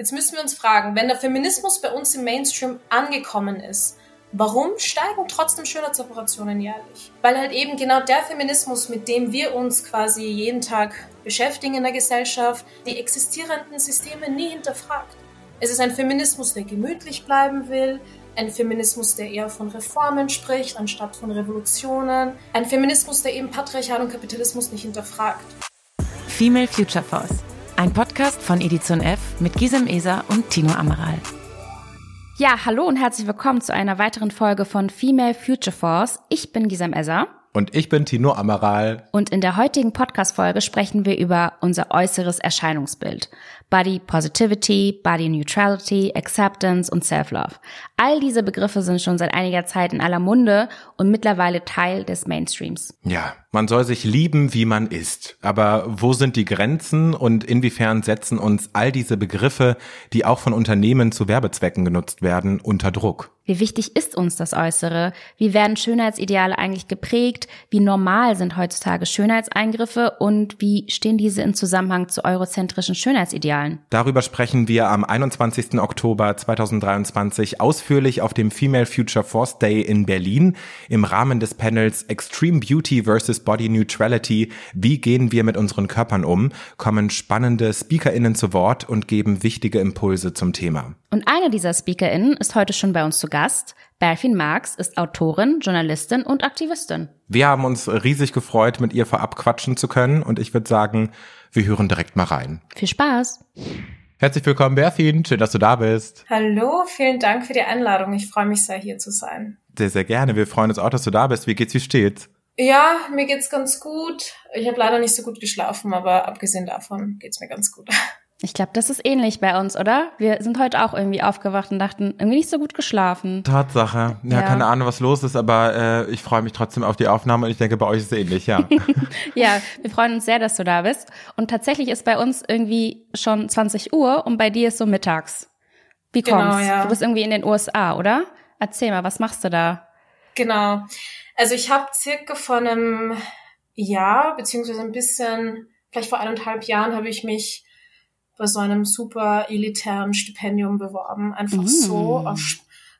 Jetzt müssen wir uns fragen, wenn der Feminismus bei uns im Mainstream angekommen ist, warum steigen trotzdem Schönheitsoperationen jährlich? Weil halt eben genau der Feminismus, mit dem wir uns quasi jeden Tag beschäftigen in der Gesellschaft, die existierenden Systeme nie hinterfragt. Es ist ein Feminismus, der gemütlich bleiben will, ein Feminismus, der eher von Reformen spricht, anstatt von Revolutionen. Ein Feminismus, der eben Patriarchat und Kapitalismus nicht hinterfragt. Female Future Force. Ein Podcast von Edition F mit Gisem Eser und Tino Amaral. Ja, hallo und herzlich willkommen zu einer weiteren Folge von Female Future Force. Ich bin Gisem Eser. Und ich bin Tino Amaral. Und in der heutigen Podcast-Folge sprechen wir über unser äußeres Erscheinungsbild. Body Positivity, Body Neutrality, Acceptance und Self-Love. All diese Begriffe sind schon seit einiger Zeit in aller Munde und mittlerweile Teil des Mainstreams. Ja, man soll sich lieben, wie man ist. Aber wo sind die Grenzen und inwiefern setzen uns all diese Begriffe, die auch von Unternehmen zu Werbezwecken genutzt werden, unter Druck? Wie wichtig ist uns das Äußere? Wie werden Schönheitsideale eigentlich geprägt? Wie normal sind heutzutage Schönheitseingriffe und wie stehen diese in Zusammenhang zu eurozentrischen Schönheitsidealen? Darüber sprechen wir am 21. Oktober 2023 ausführlich auf dem Female Future Force Day in Berlin im Rahmen des Panels Extreme Beauty versus Body Neutrality. Wie gehen wir mit unseren Körpern um? kommen spannende SpeakerInnen zu Wort und geben wichtige Impulse zum Thema. Und eine dieser SpeakerInnen ist heute schon bei uns zu Gast. Berfin Marx ist Autorin, Journalistin und Aktivistin. Wir haben uns riesig gefreut, mit ihr vorab quatschen zu können und ich würde sagen, wir hören direkt mal rein. Viel Spaß! Herzlich willkommen, Berfin. Schön, dass du da bist. Hallo, vielen Dank für die Einladung. Ich freue mich sehr, hier zu sein. Sehr, sehr gerne. Wir freuen uns auch, dass du da bist. Wie geht's, wie steht's? Ja, mir geht's ganz gut. Ich habe leider nicht so gut geschlafen, aber abgesehen davon geht's mir ganz gut. Ich glaube, das ist ähnlich bei uns, oder? Wir sind heute auch irgendwie aufgewacht und dachten, irgendwie nicht so gut geschlafen. Tatsache. Ja, ja. keine Ahnung, was los ist, aber äh, ich freue mich trotzdem auf die Aufnahme und ich denke, bei euch ist es ähnlich, ja. ja, wir freuen uns sehr, dass du da bist. Und tatsächlich ist bei uns irgendwie schon 20 Uhr und bei dir ist so mittags. Wie kommt's? Genau, ja. Du bist irgendwie in den USA, oder? Erzähl mal, was machst du da? Genau. Also ich habe circa vor einem Jahr, beziehungsweise ein bisschen, vielleicht vor eineinhalb Jahren, habe ich mich bei so einem super elitären Stipendium beworben. Einfach mm. so,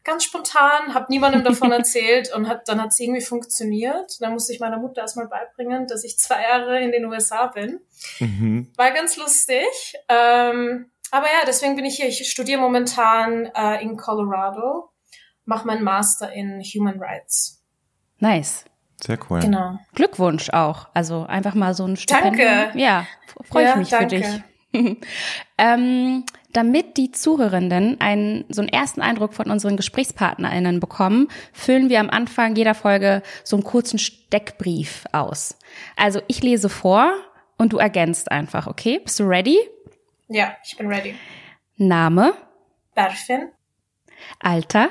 ganz spontan, habe niemandem davon erzählt und hat, dann hat es irgendwie funktioniert. Dann musste ich meiner Mutter erstmal beibringen, dass ich zwei Jahre in den USA bin. Mhm. War ganz lustig. Ähm, aber ja, deswegen bin ich hier. Ich studiere momentan äh, in Colorado, mache meinen Master in Human Rights. Nice. Sehr cool. Genau. Glückwunsch auch. Also einfach mal so ein Stipendium. Danke. Ja, freue ich ja, mich danke. für dich. ähm, damit die Zuhörenden einen, so einen ersten Eindruck von unseren GesprächspartnerInnen bekommen, füllen wir am Anfang jeder Folge so einen kurzen Steckbrief aus. Also ich lese vor und du ergänzt einfach, okay? Bist du ready? Ja, ich bin ready. Name? Berfin. Alter?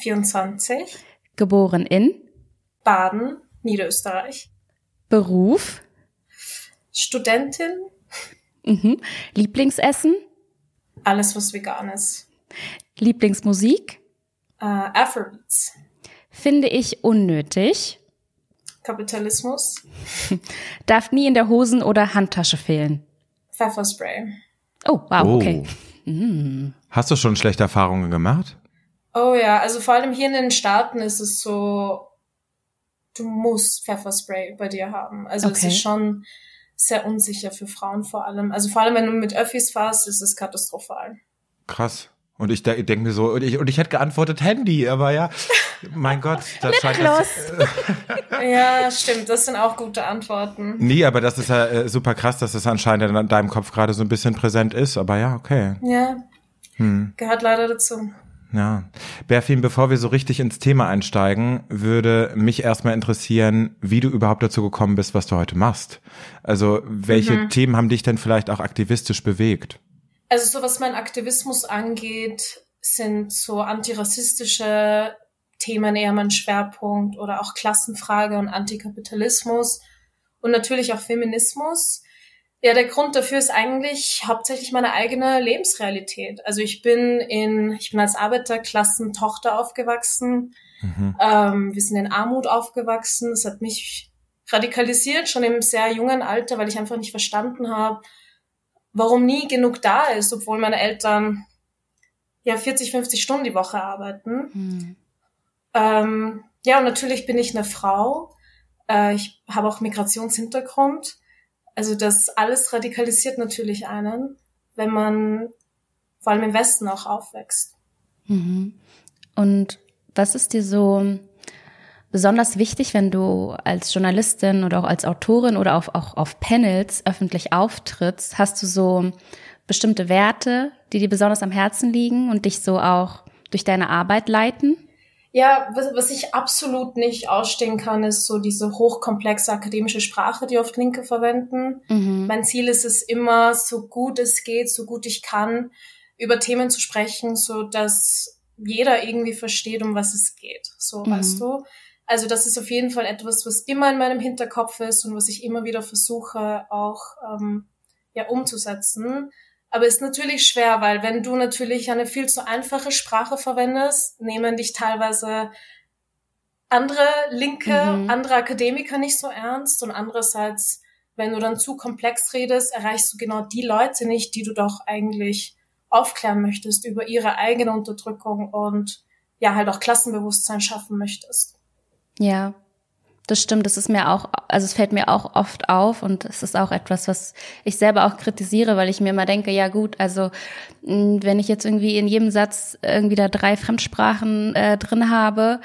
24. Geboren in? Baden, Niederösterreich. Beruf? Studentin, Mhm. Lieblingsessen? Alles, was vegan ist. Lieblingsmusik? Äh, Afrobeats. Finde ich unnötig. Kapitalismus. Darf nie in der Hosen- oder Handtasche fehlen. Pfefferspray. Oh, wow, oh. okay. Mm. Hast du schon schlechte Erfahrungen gemacht? Oh ja, also vor allem hier in den Staaten ist es so, du musst Pfefferspray bei dir haben. Also okay. es ist schon sehr unsicher für Frauen vor allem. Also vor allem, wenn du mit Öffis fährst, ist es katastrophal. Krass. Und ich de denke mir so, und ich, und ich hätte geantwortet Handy, aber ja, mein Gott, das scheint das, Ja, stimmt, das sind auch gute Antworten. Nee, aber das ist ja äh, super krass, dass das anscheinend in deinem Kopf gerade so ein bisschen präsent ist, aber ja, okay. Ja, hm. gehört leider dazu. Ja. Berfin, bevor wir so richtig ins Thema einsteigen, würde mich erstmal interessieren, wie du überhaupt dazu gekommen bist, was du heute machst. Also, welche mhm. Themen haben dich denn vielleicht auch aktivistisch bewegt? Also, so was mein Aktivismus angeht, sind so antirassistische Themen eher mein Schwerpunkt oder auch Klassenfrage und Antikapitalismus und natürlich auch Feminismus. Ja, der Grund dafür ist eigentlich hauptsächlich meine eigene Lebensrealität. Also ich bin in, ich bin als Arbeiterklassentochter aufgewachsen. Mhm. Ähm, wir sind in Armut aufgewachsen. Es hat mich radikalisiert schon im sehr jungen Alter, weil ich einfach nicht verstanden habe, warum nie genug da ist, obwohl meine Eltern ja 40, 50 Stunden die Woche arbeiten. Mhm. Ähm, ja, und natürlich bin ich eine Frau. Äh, ich habe auch Migrationshintergrund. Also das alles radikalisiert natürlich einen, wenn man vor allem im Westen auch aufwächst. Mhm. Und was ist dir so besonders wichtig, wenn du als Journalistin oder auch als Autorin oder auch, auch auf Panels öffentlich auftrittst? Hast du so bestimmte Werte, die dir besonders am Herzen liegen und dich so auch durch deine Arbeit leiten? Ja, was, was ich absolut nicht ausstehen kann, ist so diese hochkomplexe akademische Sprache, die oft Linke verwenden. Mhm. Mein Ziel ist es immer, so gut es geht, so gut ich kann, über Themen zu sprechen, so dass jeder irgendwie versteht, um was es geht. So, mhm. weißt du? Also das ist auf jeden Fall etwas, was immer in meinem Hinterkopf ist und was ich immer wieder versuche auch ähm, ja umzusetzen. Aber ist natürlich schwer, weil wenn du natürlich eine viel zu einfache Sprache verwendest, nehmen dich teilweise andere Linke, mhm. andere Akademiker nicht so ernst und andererseits, wenn du dann zu komplex redest, erreichst du genau die Leute nicht, die du doch eigentlich aufklären möchtest über ihre eigene Unterdrückung und ja halt auch Klassenbewusstsein schaffen möchtest. Ja, das stimmt, das ist mir auch, also es fällt mir auch oft auf und es ist auch etwas, was ich selber auch kritisiere, weil ich mir immer denke, ja gut, also wenn ich jetzt irgendwie in jedem Satz irgendwie da drei Fremdsprachen äh, drin habe,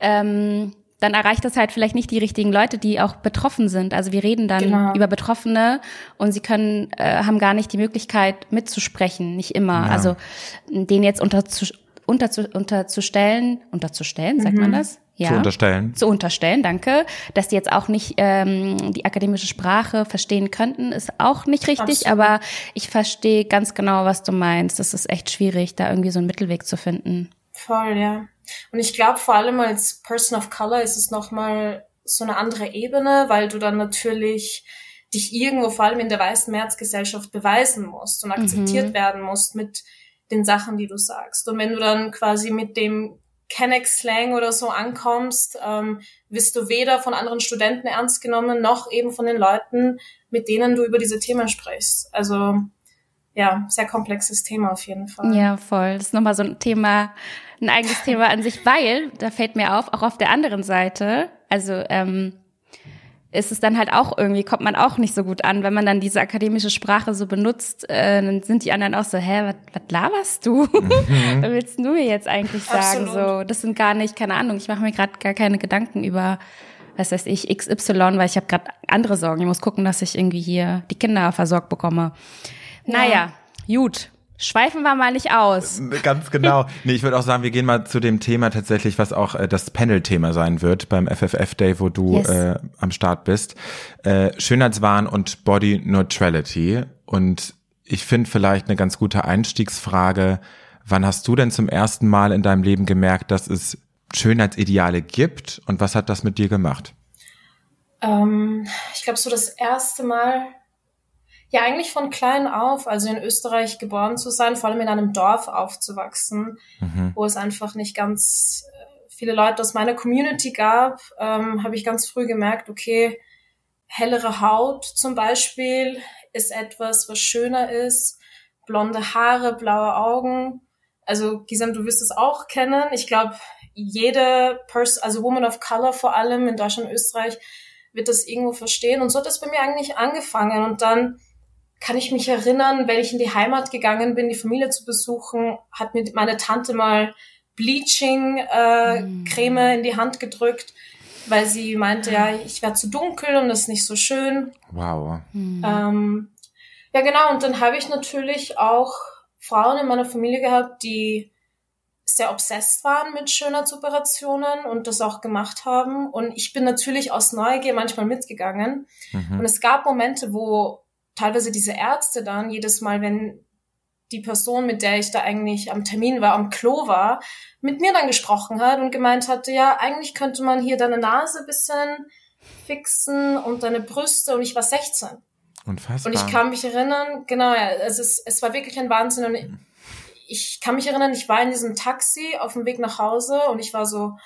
ähm, dann erreicht das halt vielleicht nicht die richtigen Leute, die auch betroffen sind. Also wir reden dann genau. über Betroffene und sie können, äh, haben gar nicht die Möglichkeit mitzusprechen, nicht immer. Ja. Also denen jetzt unterzu, unterzu, unterzustellen, unterzustellen, sagt mhm. man das? Ja, zu unterstellen. Zu unterstellen, danke. Dass die jetzt auch nicht ähm, die akademische Sprache verstehen könnten, ist auch nicht richtig, Absolut. aber ich verstehe ganz genau, was du meinst. Das ist echt schwierig, da irgendwie so einen Mittelweg zu finden. Voll, ja. Und ich glaube, vor allem als Person of Color ist es nochmal so eine andere Ebene, weil du dann natürlich dich irgendwo vor allem in der weißen Mehrheitsgesellschaft beweisen musst und akzeptiert mhm. werden musst mit den Sachen, die du sagst. Und wenn du dann quasi mit dem Kennex-Slang oder so ankommst, ähm, wirst du weder von anderen Studenten ernst genommen, noch eben von den Leuten, mit denen du über diese Themen sprichst. Also ja, sehr komplexes Thema auf jeden Fall. Ja, voll. Das ist nochmal so ein Thema, ein eigenes Thema an sich, weil, da fällt mir auf, auch auf der anderen Seite, also ähm, ist es dann halt auch irgendwie, kommt man auch nicht so gut an, wenn man dann diese akademische Sprache so benutzt, äh, dann sind die anderen auch so, hä, was, was laberst du? Mhm. was willst du mir jetzt eigentlich sagen? Absolut. So, das sind gar nicht, keine Ahnung, ich mache mir gerade gar keine Gedanken über, was weiß ich, XY, weil ich habe gerade andere Sorgen. Ich muss gucken, dass ich irgendwie hier die Kinder versorgt bekomme. Ja. Naja, gut. Schweifen wir mal nicht aus. Ganz genau. Nee, ich würde auch sagen, wir gehen mal zu dem Thema tatsächlich, was auch äh, das Panel-Thema sein wird beim FFF Day, wo du yes. äh, am Start bist. Äh, Schönheitswahn und Body Neutrality. Und ich finde vielleicht eine ganz gute Einstiegsfrage. Wann hast du denn zum ersten Mal in deinem Leben gemerkt, dass es Schönheitsideale gibt und was hat das mit dir gemacht? Ähm, ich glaube, so das erste Mal ja, eigentlich von klein auf, also in Österreich geboren zu sein, vor allem in einem Dorf aufzuwachsen, mhm. wo es einfach nicht ganz äh, viele Leute aus meiner Community gab, ähm, habe ich ganz früh gemerkt, okay, hellere Haut zum Beispiel ist etwas, was schöner ist, blonde Haare, blaue Augen. Also Gisam, du wirst es auch kennen. Ich glaube, jede Person, also Woman of Color vor allem in Deutschland, Österreich, wird das irgendwo verstehen. Und so hat das bei mir eigentlich angefangen. Und dann kann ich mich erinnern, wenn ich in die Heimat gegangen bin, die Familie zu besuchen, hat mir meine Tante mal Bleaching-Creme äh, mm. in die Hand gedrückt, weil sie meinte, ja, ich werde zu dunkel und das ist nicht so schön. Wow. Mm. Ähm, ja, genau. Und dann habe ich natürlich auch Frauen in meiner Familie gehabt, die sehr obsessed waren mit Schönheitsoperationen und das auch gemacht haben. Und ich bin natürlich aus Neugier manchmal mitgegangen. Mhm. Und es gab Momente, wo teilweise diese Ärzte dann jedes Mal, wenn die Person, mit der ich da eigentlich am Termin war, am Klo war, mit mir dann gesprochen hat und gemeint hatte, ja, eigentlich könnte man hier deine Nase bisschen fixen und deine Brüste und ich war 16. Unfassbar. Und ich kann mich erinnern, genau, ja, es, ist, es war wirklich ein Wahnsinn und ich, ich kann mich erinnern, ich war in diesem Taxi auf dem Weg nach Hause und ich war so,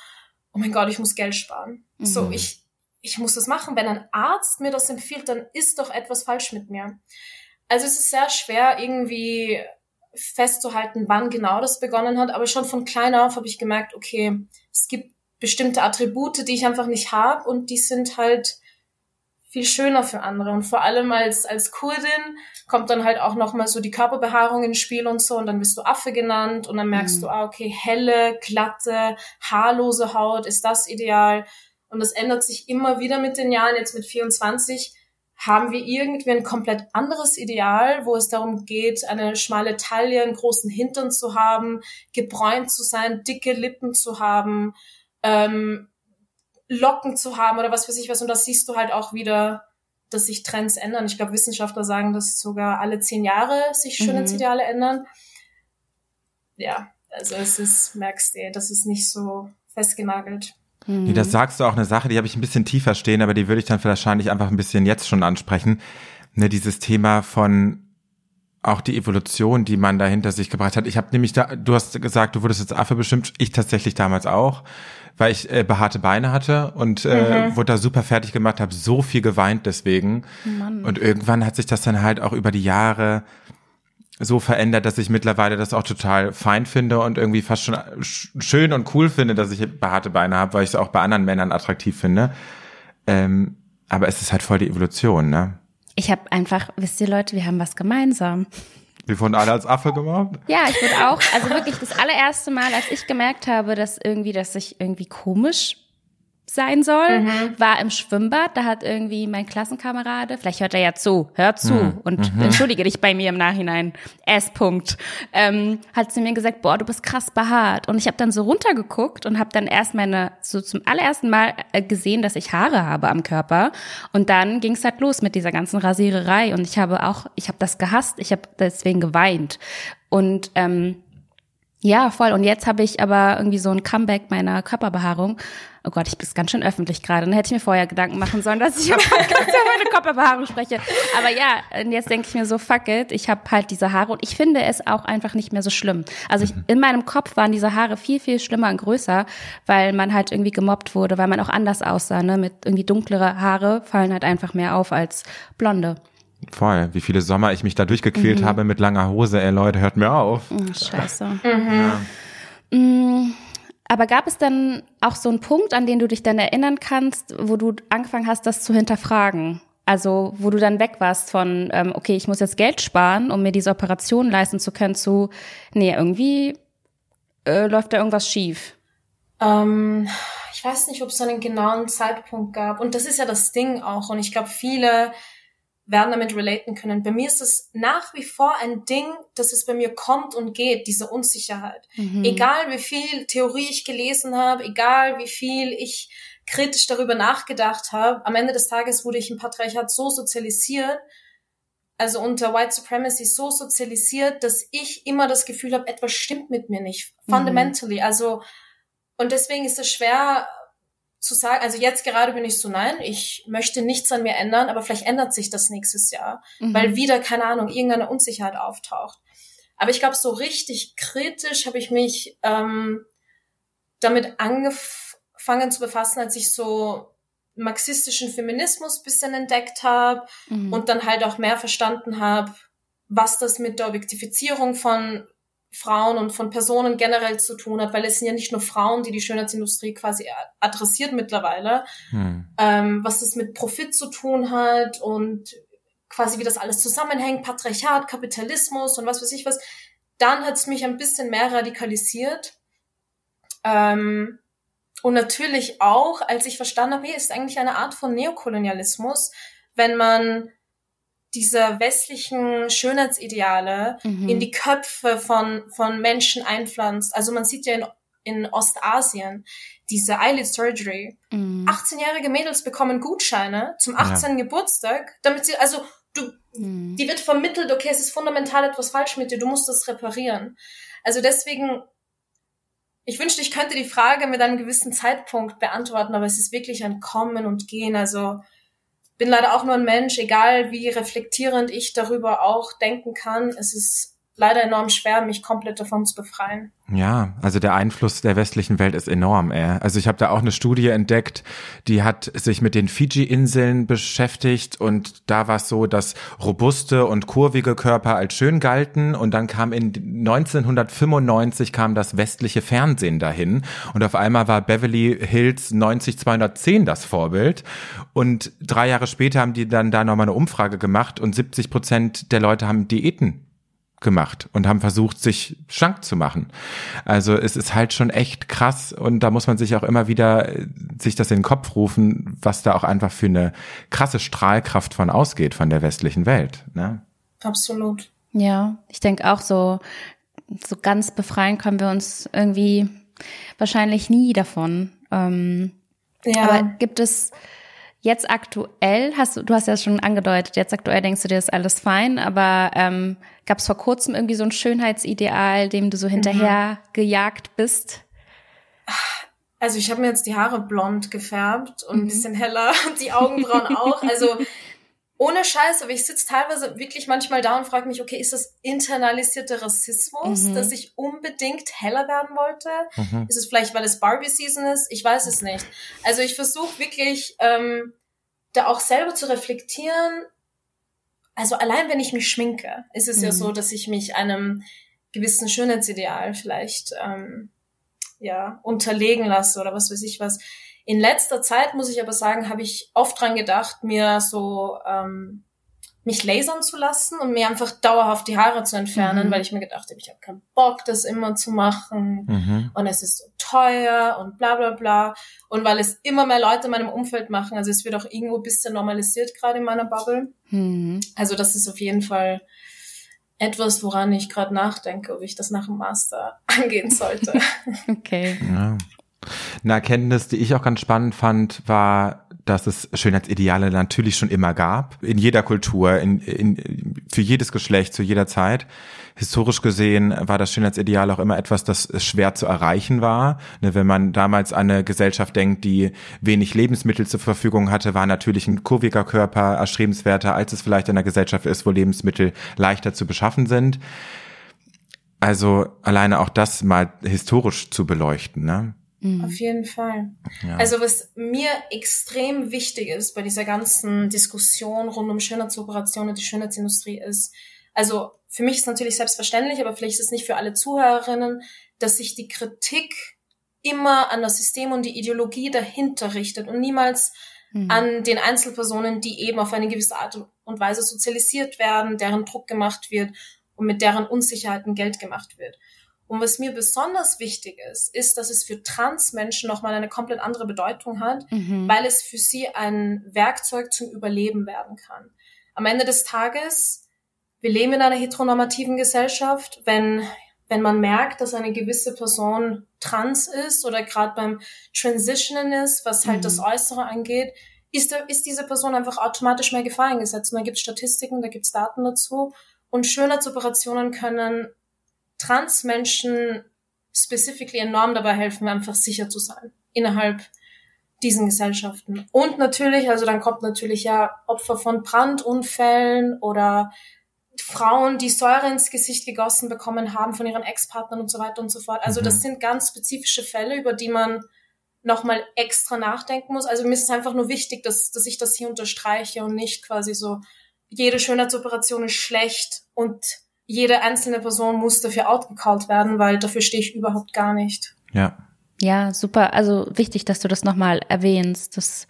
oh mein Gott, ich muss Geld sparen. Mhm. So, ich, ich muss das machen. Wenn ein Arzt mir das empfiehlt, dann ist doch etwas falsch mit mir. Also es ist sehr schwer, irgendwie festzuhalten, wann genau das begonnen hat, aber schon von klein auf habe ich gemerkt, okay, es gibt bestimmte Attribute, die ich einfach nicht habe und die sind halt viel schöner für andere. Und vor allem als, als Kurdin kommt dann halt auch nochmal so die Körperbehaarung ins Spiel und so und dann bist du Affe genannt und dann merkst mhm. du, ah, okay, helle, glatte, haarlose Haut, ist das ideal? Und das ändert sich immer wieder mit den Jahren. Jetzt mit 24 haben wir irgendwie ein komplett anderes Ideal, wo es darum geht, eine schmale Taille, einen großen Hintern zu haben, gebräunt zu sein, dicke Lippen zu haben, ähm, Locken zu haben oder was weiß ich was. Und das siehst du halt auch wieder, dass sich Trends ändern. Ich glaube, Wissenschaftler sagen, dass sogar alle zehn Jahre sich Schönheitsideale mhm. ändern. Ja, also es ist, merkst du, das ist nicht so festgenagelt. Mhm. Nee, das sagst du auch eine Sache, die habe ich ein bisschen tiefer stehen, aber die würde ich dann wahrscheinlich einfach ein bisschen jetzt schon ansprechen. Ne, dieses Thema von auch die Evolution, die man da hinter sich gebracht hat. Ich habe nämlich da, du hast gesagt, du wurdest jetzt Affe bestimmt, ich tatsächlich damals auch weil ich äh, behaarte Beine hatte und äh, mhm. wurde da super fertig gemacht, habe so viel geweint deswegen. Mann. Und irgendwann hat sich das dann halt auch über die Jahre so verändert, dass ich mittlerweile das auch total fein finde und irgendwie fast schon schön und cool finde, dass ich behaarte Beine habe, weil ich es auch bei anderen Männern attraktiv finde. Ähm, aber es ist halt voll die Evolution, ne? Ich habe einfach, wisst ihr Leute, wir haben was gemeinsam. Wir wurden alle als Affe gemacht? Ja, ich wurde auch, also wirklich das allererste Mal, als ich gemerkt habe, dass irgendwie, dass ich irgendwie komisch sein soll, mhm. war im Schwimmbad. Da hat irgendwie mein Klassenkamerade, vielleicht hört er ja zu, hör zu mhm. und mhm. entschuldige dich bei mir im Nachhinein, S. -Punkt, ähm, hat zu mir gesagt, boah, du bist krass behaart. Und ich habe dann so runtergeguckt und habe dann erst meine, so zum allerersten Mal äh, gesehen, dass ich Haare habe am Körper. Und dann ging es halt los mit dieser ganzen Rasiererei. Und ich habe auch, ich habe das gehasst, ich habe deswegen geweint. Und ähm, ja, voll. Und jetzt habe ich aber irgendwie so ein Comeback meiner Körperbehaarung. Oh Gott, ich bin ganz schön öffentlich gerade. Dann hätte ich mir vorher Gedanken machen sollen, dass ich über meine Körperbehaarung spreche. Aber ja, und jetzt denke ich mir so, fuck it, ich habe halt diese Haare und ich finde es auch einfach nicht mehr so schlimm. Also ich, mhm. in meinem Kopf waren diese Haare viel, viel schlimmer und größer, weil man halt irgendwie gemobbt wurde, weil man auch anders aussah. Ne? Mit irgendwie dunklere Haare fallen halt einfach mehr auf als blonde. Voll. Wie viele Sommer ich mich da durchgequält mhm. habe mit langer Hose. Ey, Leute, hört mir auf. Oh, scheiße. Mhm. Ja. Aber gab es dann auch so einen Punkt, an den du dich dann erinnern kannst, wo du angefangen hast, das zu hinterfragen? Also, wo du dann weg warst von, ähm, okay, ich muss jetzt Geld sparen, um mir diese Operation leisten zu können, zu, nee, irgendwie äh, läuft da irgendwas schief. Ähm, ich weiß nicht, ob es einen genauen Zeitpunkt gab. Und das ist ja das Ding auch. Und ich glaube, viele werden damit relaten können. Bei mir ist es nach wie vor ein Ding, dass es bei mir kommt und geht, diese Unsicherheit. Mhm. Egal wie viel Theorie ich gelesen habe, egal wie viel ich kritisch darüber nachgedacht habe, am Ende des Tages wurde ich im Patriarchat so sozialisiert, also unter White Supremacy so sozialisiert, dass ich immer das Gefühl habe, etwas stimmt mit mir nicht. Mhm. Fundamentally. Mhm. Also, und deswegen ist es schwer, zu sagen, also jetzt gerade bin ich so, nein, ich möchte nichts an mir ändern, aber vielleicht ändert sich das nächstes Jahr, mhm. weil wieder, keine Ahnung, irgendeine Unsicherheit auftaucht. Aber ich glaube, so richtig kritisch habe ich mich ähm, damit angefangen zu befassen, als ich so marxistischen Feminismus bisschen entdeckt habe mhm. und dann halt auch mehr verstanden habe, was das mit der Objektifizierung von Frauen und von Personen generell zu tun hat, weil es sind ja nicht nur Frauen, die die Schönheitsindustrie quasi adressiert mittlerweile, hm. ähm, was das mit Profit zu tun hat und quasi wie das alles zusammenhängt, Patriarchat, Kapitalismus und was weiß ich was, dann hat es mich ein bisschen mehr radikalisiert. Ähm, und natürlich auch, als ich verstanden habe, hey, ist eigentlich eine Art von Neokolonialismus, wenn man dieser westlichen Schönheitsideale mhm. in die Köpfe von, von Menschen einpflanzt. Also man sieht ja in, in Ostasien diese Eyelid Surgery. Mhm. 18-jährige Mädels bekommen Gutscheine zum 18. Ja. Geburtstag, damit sie, also du, mhm. die wird vermittelt, okay, es ist fundamental etwas falsch mit dir, du musst das reparieren. Also deswegen, ich wünschte, ich könnte die Frage mit einem gewissen Zeitpunkt beantworten, aber es ist wirklich ein Kommen und Gehen. Also bin leider auch nur ein Mensch, egal wie reflektierend ich darüber auch denken kann. Es ist leider enorm schwer, mich komplett davon zu befreien. Ja, also der Einfluss der westlichen Welt ist enorm. Ey. Also ich habe da auch eine Studie entdeckt, die hat sich mit den Fiji-Inseln beschäftigt und da war es so, dass robuste und kurvige Körper als schön galten und dann kam in 1995 kam das westliche Fernsehen dahin und auf einmal war Beverly Hills 90210 das Vorbild und drei Jahre später haben die dann da nochmal eine Umfrage gemacht und 70 Prozent der Leute haben Diäten gemacht und haben versucht, sich schlank zu machen. Also es ist halt schon echt krass und da muss man sich auch immer wieder äh, sich das in den Kopf rufen, was da auch einfach für eine krasse Strahlkraft von ausgeht von der westlichen Welt. Ne? Absolut. Ja, ich denke auch so, so ganz befreien können wir uns irgendwie wahrscheinlich nie davon. Ähm, ja. Aber gibt es jetzt aktuell, hast du, du hast ja schon angedeutet, jetzt aktuell denkst du dir, ist alles fein, aber ähm, Gab es vor kurzem irgendwie so ein Schönheitsideal, dem du so hinterher mhm. gejagt bist? Also ich habe mir jetzt die Haare blond gefärbt und mhm. ein bisschen heller und die Augenbrauen auch. Also ohne Scheiß, aber ich sitze teilweise wirklich manchmal da und frage mich, okay, ist das internalisierter Rassismus, mhm. dass ich unbedingt heller werden wollte? Mhm. Ist es vielleicht, weil es Barbie-Season ist? Ich weiß es nicht. Also ich versuche wirklich ähm, da auch selber zu reflektieren, also allein wenn ich mich schminke, ist es mhm. ja so, dass ich mich einem gewissen Schönheitsideal vielleicht ähm, ja unterlegen lasse oder was weiß ich was. In letzter Zeit muss ich aber sagen, habe ich oft dran gedacht, mir so ähm, mich lasern zu lassen und mir einfach dauerhaft die Haare zu entfernen, mhm. weil ich mir gedacht habe, ich habe keinen Bock, das immer zu machen mhm. und es ist so teuer und bla bla bla und weil es immer mehr Leute in meinem Umfeld machen, also es wird auch irgendwo ein bisschen normalisiert gerade in meiner Bubble. Mhm. Also das ist auf jeden Fall etwas, woran ich gerade nachdenke, ob ich das nach dem Master angehen sollte. okay. Ja. Eine Erkenntnis, die ich auch ganz spannend fand, war, dass es Schönheitsideale natürlich schon immer gab, in jeder Kultur, in, in, für jedes Geschlecht, zu jeder Zeit. Historisch gesehen war das Schönheitsideal auch immer etwas, das schwer zu erreichen war. Ne, wenn man damals an eine Gesellschaft denkt, die wenig Lebensmittel zur Verfügung hatte, war natürlich ein kurviger Körper erstrebenswerter, als es vielleicht in einer Gesellschaft ist, wo Lebensmittel leichter zu beschaffen sind. Also alleine auch das mal historisch zu beleuchten. Ne? Mhm. Auf jeden Fall. Ja. Also was mir extrem wichtig ist bei dieser ganzen Diskussion rund um Schönheitsoperationen und die Schönheitsindustrie ist, also für mich ist natürlich selbstverständlich, aber vielleicht ist es nicht für alle Zuhörerinnen, dass sich die Kritik immer an das System und die Ideologie dahinter richtet und niemals mhm. an den Einzelpersonen, die eben auf eine gewisse Art und Weise sozialisiert werden, deren Druck gemacht wird und mit deren Unsicherheiten Geld gemacht wird. Und was mir besonders wichtig ist, ist, dass es für Transmenschen nochmal eine komplett andere Bedeutung hat, mhm. weil es für sie ein Werkzeug zum Überleben werden kann. Am Ende des Tages, wir leben in einer heteronormativen Gesellschaft, wenn wenn man merkt, dass eine gewisse Person trans ist oder gerade beim Transitionen ist, was halt mhm. das Äußere angeht, ist, ist diese Person einfach automatisch mehr Gefahr eingesetzt. Und da gibt es Statistiken, da gibt es Daten dazu. Und Schönheitsoperationen können Transmenschen specifically enorm dabei helfen, einfach sicher zu sein innerhalb diesen Gesellschaften. Und natürlich, also dann kommt natürlich ja Opfer von Brandunfällen oder Frauen, die Säure ins Gesicht gegossen bekommen haben von ihren Ex-Partnern und so weiter und so fort. Also mhm. das sind ganz spezifische Fälle, über die man nochmal extra nachdenken muss. Also mir ist es einfach nur wichtig, dass, dass ich das hier unterstreiche und nicht quasi so, jede Schönheitsoperation ist schlecht und jede einzelne Person muss dafür outgecallt werden, weil dafür stehe ich überhaupt gar nicht. Ja. Ja, super. Also wichtig, dass du das nochmal erwähnst. Das,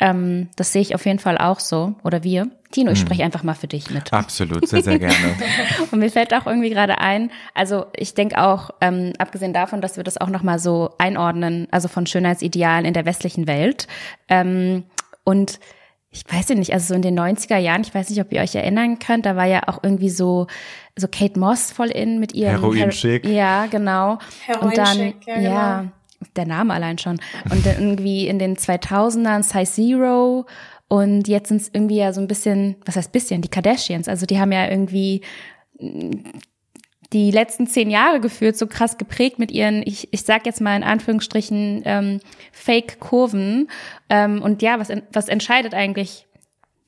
ähm, das sehe ich auf jeden Fall auch so. Oder wir. Tino, ich hm. spreche einfach mal für dich mit. Absolut, sehr, sehr gerne. und mir fällt auch irgendwie gerade ein, also ich denke auch, ähm, abgesehen davon, dass wir das auch nochmal so einordnen, also von Schönheitsidealen in der westlichen Welt. Ähm, und ich weiß ja nicht, also so in den 90er Jahren, ich weiß nicht, ob ihr euch erinnern könnt, da war ja auch irgendwie so, so Kate Moss voll in mit ihrem Heroin-Schick. Her ja, genau. Heroin und dann, ja, ja genau. der Name allein schon. Und dann irgendwie in den 2000ern Size Zero und jetzt sind es irgendwie ja so ein bisschen, was heißt bisschen, die Kardashians, also die haben ja irgendwie die letzten zehn Jahre geführt, so krass geprägt mit ihren, ich, ich sag jetzt mal in Anführungsstrichen, ähm, Fake-Kurven. Ähm, und ja, was, was entscheidet eigentlich,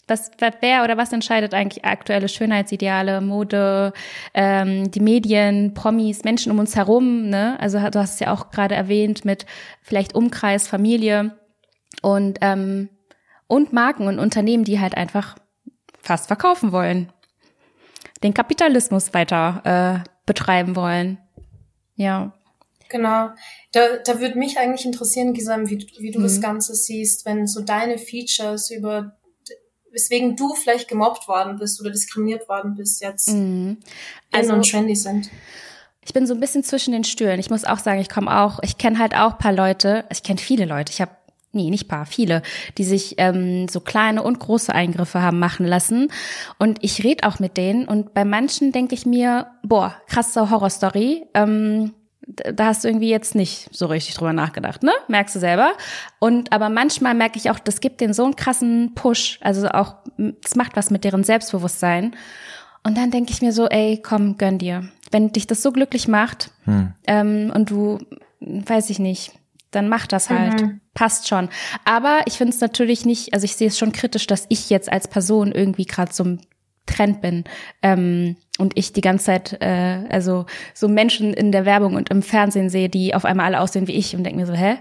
Was, wer oder was entscheidet eigentlich aktuelle Schönheitsideale, Mode, ähm, die Medien, Promis, Menschen um uns herum? Ne? Also du hast es ja auch gerade erwähnt mit vielleicht Umkreis, Familie und ähm, und Marken und Unternehmen, die halt einfach fast verkaufen wollen, den Kapitalismus weiter äh, betreiben wollen. Ja. Genau. Da, da würde mich eigentlich interessieren, Gisam, wie, wie du mhm. das Ganze siehst, wenn so deine Features über weswegen du vielleicht gemobbt worden bist oder diskriminiert worden bist, jetzt mhm. also, und trendy sind. Ich bin so ein bisschen zwischen den Stühlen. Ich muss auch sagen, ich komme auch, ich kenne halt auch paar Leute, ich kenne viele Leute. Ich habe nee, nicht paar, viele, die sich ähm, so kleine und große Eingriffe haben machen lassen. Und ich rede auch mit denen und bei manchen denke ich mir, boah, krasse Horrorstory. Ähm, da hast du irgendwie jetzt nicht so richtig drüber nachgedacht, ne? Merkst du selber. Und aber manchmal merke ich auch, das gibt denen so einen krassen Push. Also auch, es macht was mit deren Selbstbewusstsein. Und dann denke ich mir so, ey, komm, gönn dir. Wenn dich das so glücklich macht hm. ähm, und du, weiß ich nicht, dann mach das halt. Mhm. Passt schon. Aber ich finde es natürlich nicht, also ich sehe es schon kritisch, dass ich jetzt als Person irgendwie gerade so Trend bin ähm, und ich die ganze Zeit äh, also so Menschen in der Werbung und im Fernsehen sehe, die auf einmal alle aussehen wie ich und denke mir so, hä,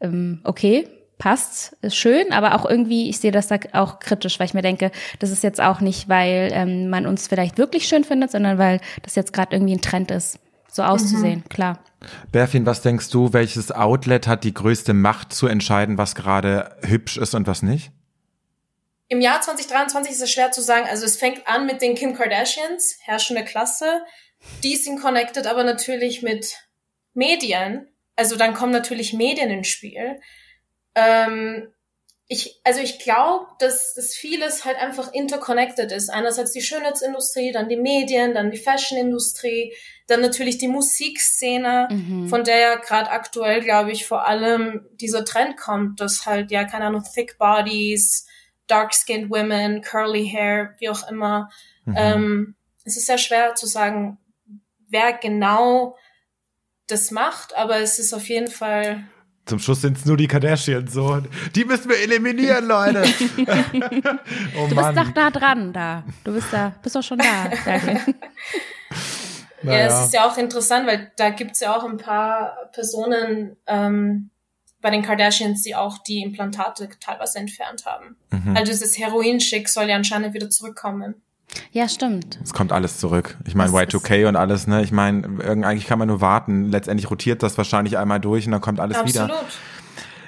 ähm, okay, passt, ist schön, aber auch irgendwie, ich sehe das da auch kritisch, weil ich mir denke, das ist jetzt auch nicht, weil ähm, man uns vielleicht wirklich schön findet, sondern weil das jetzt gerade irgendwie ein Trend ist, so auszusehen, mhm. klar. Berfin, was denkst du, welches Outlet hat die größte Macht zu entscheiden, was gerade hübsch ist und was nicht? Im Jahr 2023 ist es schwer zu sagen. Also es fängt an mit den Kim Kardashians, herrschende Klasse. Die sind connected aber natürlich mit Medien. Also dann kommen natürlich Medien ins Spiel. Ähm, ich, also ich glaube, dass, dass vieles halt einfach interconnected ist. Einerseits die Schönheitsindustrie, dann die Medien, dann die Fashionindustrie, dann natürlich die Musikszene, mhm. von der ja gerade aktuell, glaube ich, vor allem dieser Trend kommt, dass halt, ja, keine Ahnung, Thick Bodies, dark-skinned women, curly hair, wie auch immer. Mhm. Ähm, es ist sehr schwer zu sagen, wer genau das macht, aber es ist auf jeden Fall. Zum Schluss sind es nur die Kardashians so. Die müssen wir eliminieren, Leute. oh, du bist doch da dran, da. Du bist da, bist doch schon da. naja. Ja, es ist ja auch interessant, weil da gibt's ja auch ein paar Personen, ähm, bei den Kardashians, die auch die Implantate teilweise entfernt haben. Mhm. Also dieses Heroinschick soll ja anscheinend wieder zurückkommen. Ja, stimmt. Es kommt alles zurück. Ich meine, Y2K und alles, ne? Ich meine, eigentlich kann man nur warten. Letztendlich rotiert das wahrscheinlich einmal durch und dann kommt alles Absolut. wieder.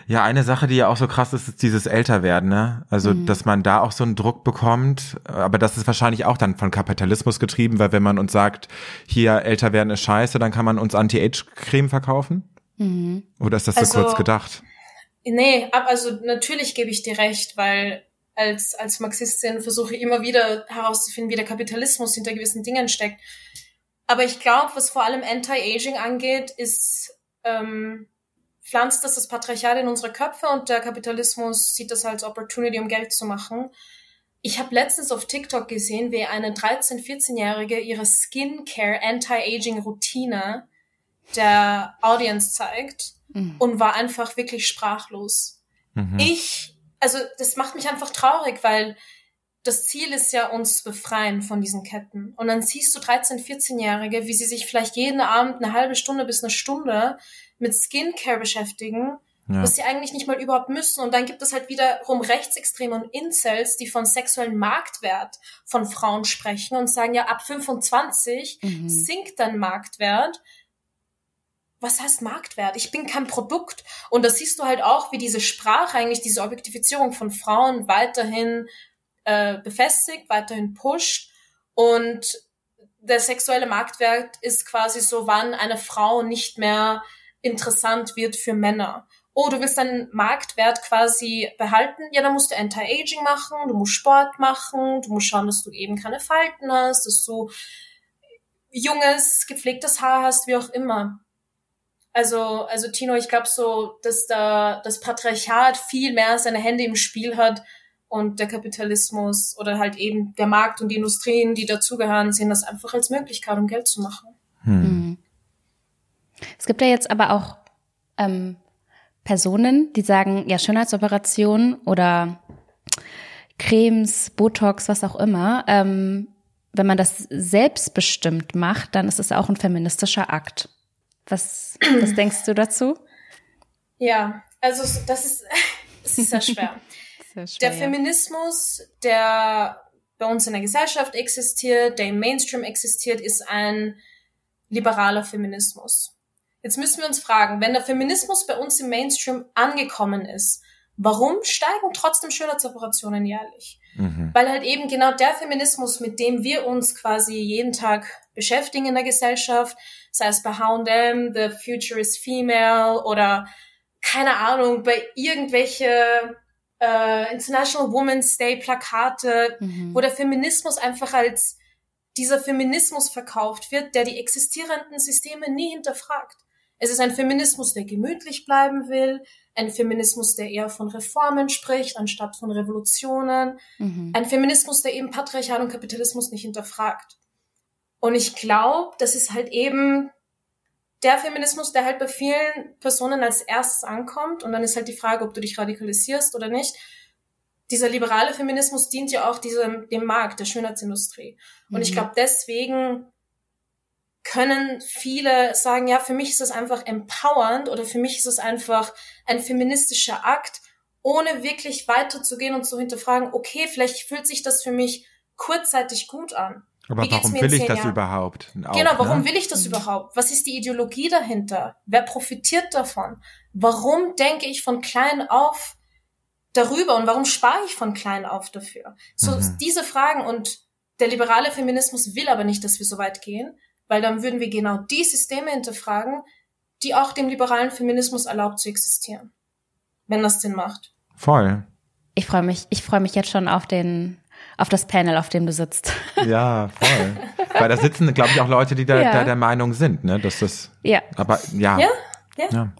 Ja, eine Sache, die ja auch so krass ist, ist dieses Älterwerden, ne? Also, mhm. dass man da auch so einen Druck bekommt. Aber das ist wahrscheinlich auch dann von Kapitalismus getrieben, weil wenn man uns sagt, hier älter werden ist scheiße, dann kann man uns Anti-Age-Creme verkaufen. Mhm. Oder ist das so also, kurz gedacht? Nee, also natürlich gebe ich dir recht, weil als, als Marxistin versuche ich immer wieder herauszufinden, wie der Kapitalismus hinter gewissen Dingen steckt. Aber ich glaube, was vor allem Anti-Aging angeht, ist, ähm, pflanzt das das Patriarchat in unsere Köpfe und der Kapitalismus sieht das als Opportunity, um Geld zu machen. Ich habe letztens auf TikTok gesehen, wie eine 13-, 14-Jährige ihre Skincare Anti-Aging-Routine der Audience zeigt mhm. und war einfach wirklich sprachlos. Mhm. Ich, also das macht mich einfach traurig, weil das Ziel ist ja, uns zu befreien von diesen Ketten. Und dann siehst du 13-, 14-Jährige, wie sie sich vielleicht jeden Abend eine halbe Stunde bis eine Stunde mit Skincare beschäftigen, ja. was sie eigentlich nicht mal überhaupt müssen. Und dann gibt es halt wiederum Rechtsextreme und Incels, die von sexuellen Marktwert von Frauen sprechen und sagen, ja, ab 25 mhm. sinkt dein Marktwert, was heißt Marktwert? Ich bin kein Produkt. Und das siehst du halt auch, wie diese Sprache eigentlich, diese Objektifizierung von Frauen weiterhin äh, befestigt, weiterhin pusht. Und der sexuelle Marktwert ist quasi so, wann eine Frau nicht mehr interessant wird für Männer. Oh, du willst deinen Marktwert quasi behalten? Ja, dann musst du Anti-Aging machen, du musst Sport machen, du musst schauen, dass du eben keine Falten hast, dass du junges, gepflegtes Haar hast, wie auch immer. Also, also Tino, ich glaube so, dass da das Patriarchat viel mehr seine Hände im Spiel hat und der Kapitalismus oder halt eben der Markt und die Industrien, die dazugehören, sehen das einfach als Möglichkeit, um Geld zu machen. Hm. Mhm. Es gibt ja jetzt aber auch ähm, Personen, die sagen, ja, Schönheitsoperationen oder Cremes, Botox, was auch immer, ähm, wenn man das selbstbestimmt macht, dann ist es auch ein feministischer Akt. Was, was denkst du dazu? Ja, also das ist, das ist sehr schwer. sehr schwer der Feminismus, der bei uns in der Gesellschaft existiert, der im Mainstream existiert, ist ein liberaler Feminismus. Jetzt müssen wir uns fragen, wenn der Feminismus bei uns im Mainstream angekommen ist, warum steigen trotzdem Schönheitsoperationen jährlich? Mhm. Weil halt eben genau der Feminismus, mit dem wir uns quasi jeden Tag beschäftigen in der Gesellschaft, sei es bei H&M, The Future is Female oder keine Ahnung, bei irgendwelche äh, International Women's Day Plakate, mhm. wo der Feminismus einfach als dieser Feminismus verkauft wird, der die existierenden Systeme nie hinterfragt. Es ist ein Feminismus, der gemütlich bleiben will, ein Feminismus, der eher von Reformen spricht, anstatt von Revolutionen, mhm. ein Feminismus, der eben Patriarchat und Kapitalismus nicht hinterfragt. Und ich glaube, das ist halt eben der Feminismus, der halt bei vielen Personen als erstes ankommt. Und dann ist halt die Frage, ob du dich radikalisierst oder nicht. Dieser liberale Feminismus dient ja auch diesem, dem Markt, der Schönheitsindustrie. Und mhm. ich glaube, deswegen können viele sagen, ja, für mich ist es einfach empowernd oder für mich ist es einfach ein feministischer Akt, ohne wirklich weiterzugehen und zu hinterfragen, okay, vielleicht fühlt sich das für mich kurzzeitig gut an. Aber warum will ich das Jahren? überhaupt? Auch, genau, warum ne? will ich das überhaupt? Was ist die Ideologie dahinter? Wer profitiert davon? Warum denke ich von klein auf darüber und warum spare ich von klein auf dafür? So mhm. diese Fragen und der liberale Feminismus will aber nicht, dass wir so weit gehen, weil dann würden wir genau die Systeme hinterfragen, die auch dem liberalen Feminismus erlaubt zu existieren. Wenn das Sinn macht. Voll. Ich freue mich, ich freue mich jetzt schon auf den auf das Panel, auf dem du sitzt. Ja, voll. Weil da sitzen, glaube ich, auch Leute, die da, ja. da der Meinung sind, ne, dass das. Ja. Aber ja. Ja. ja. ja.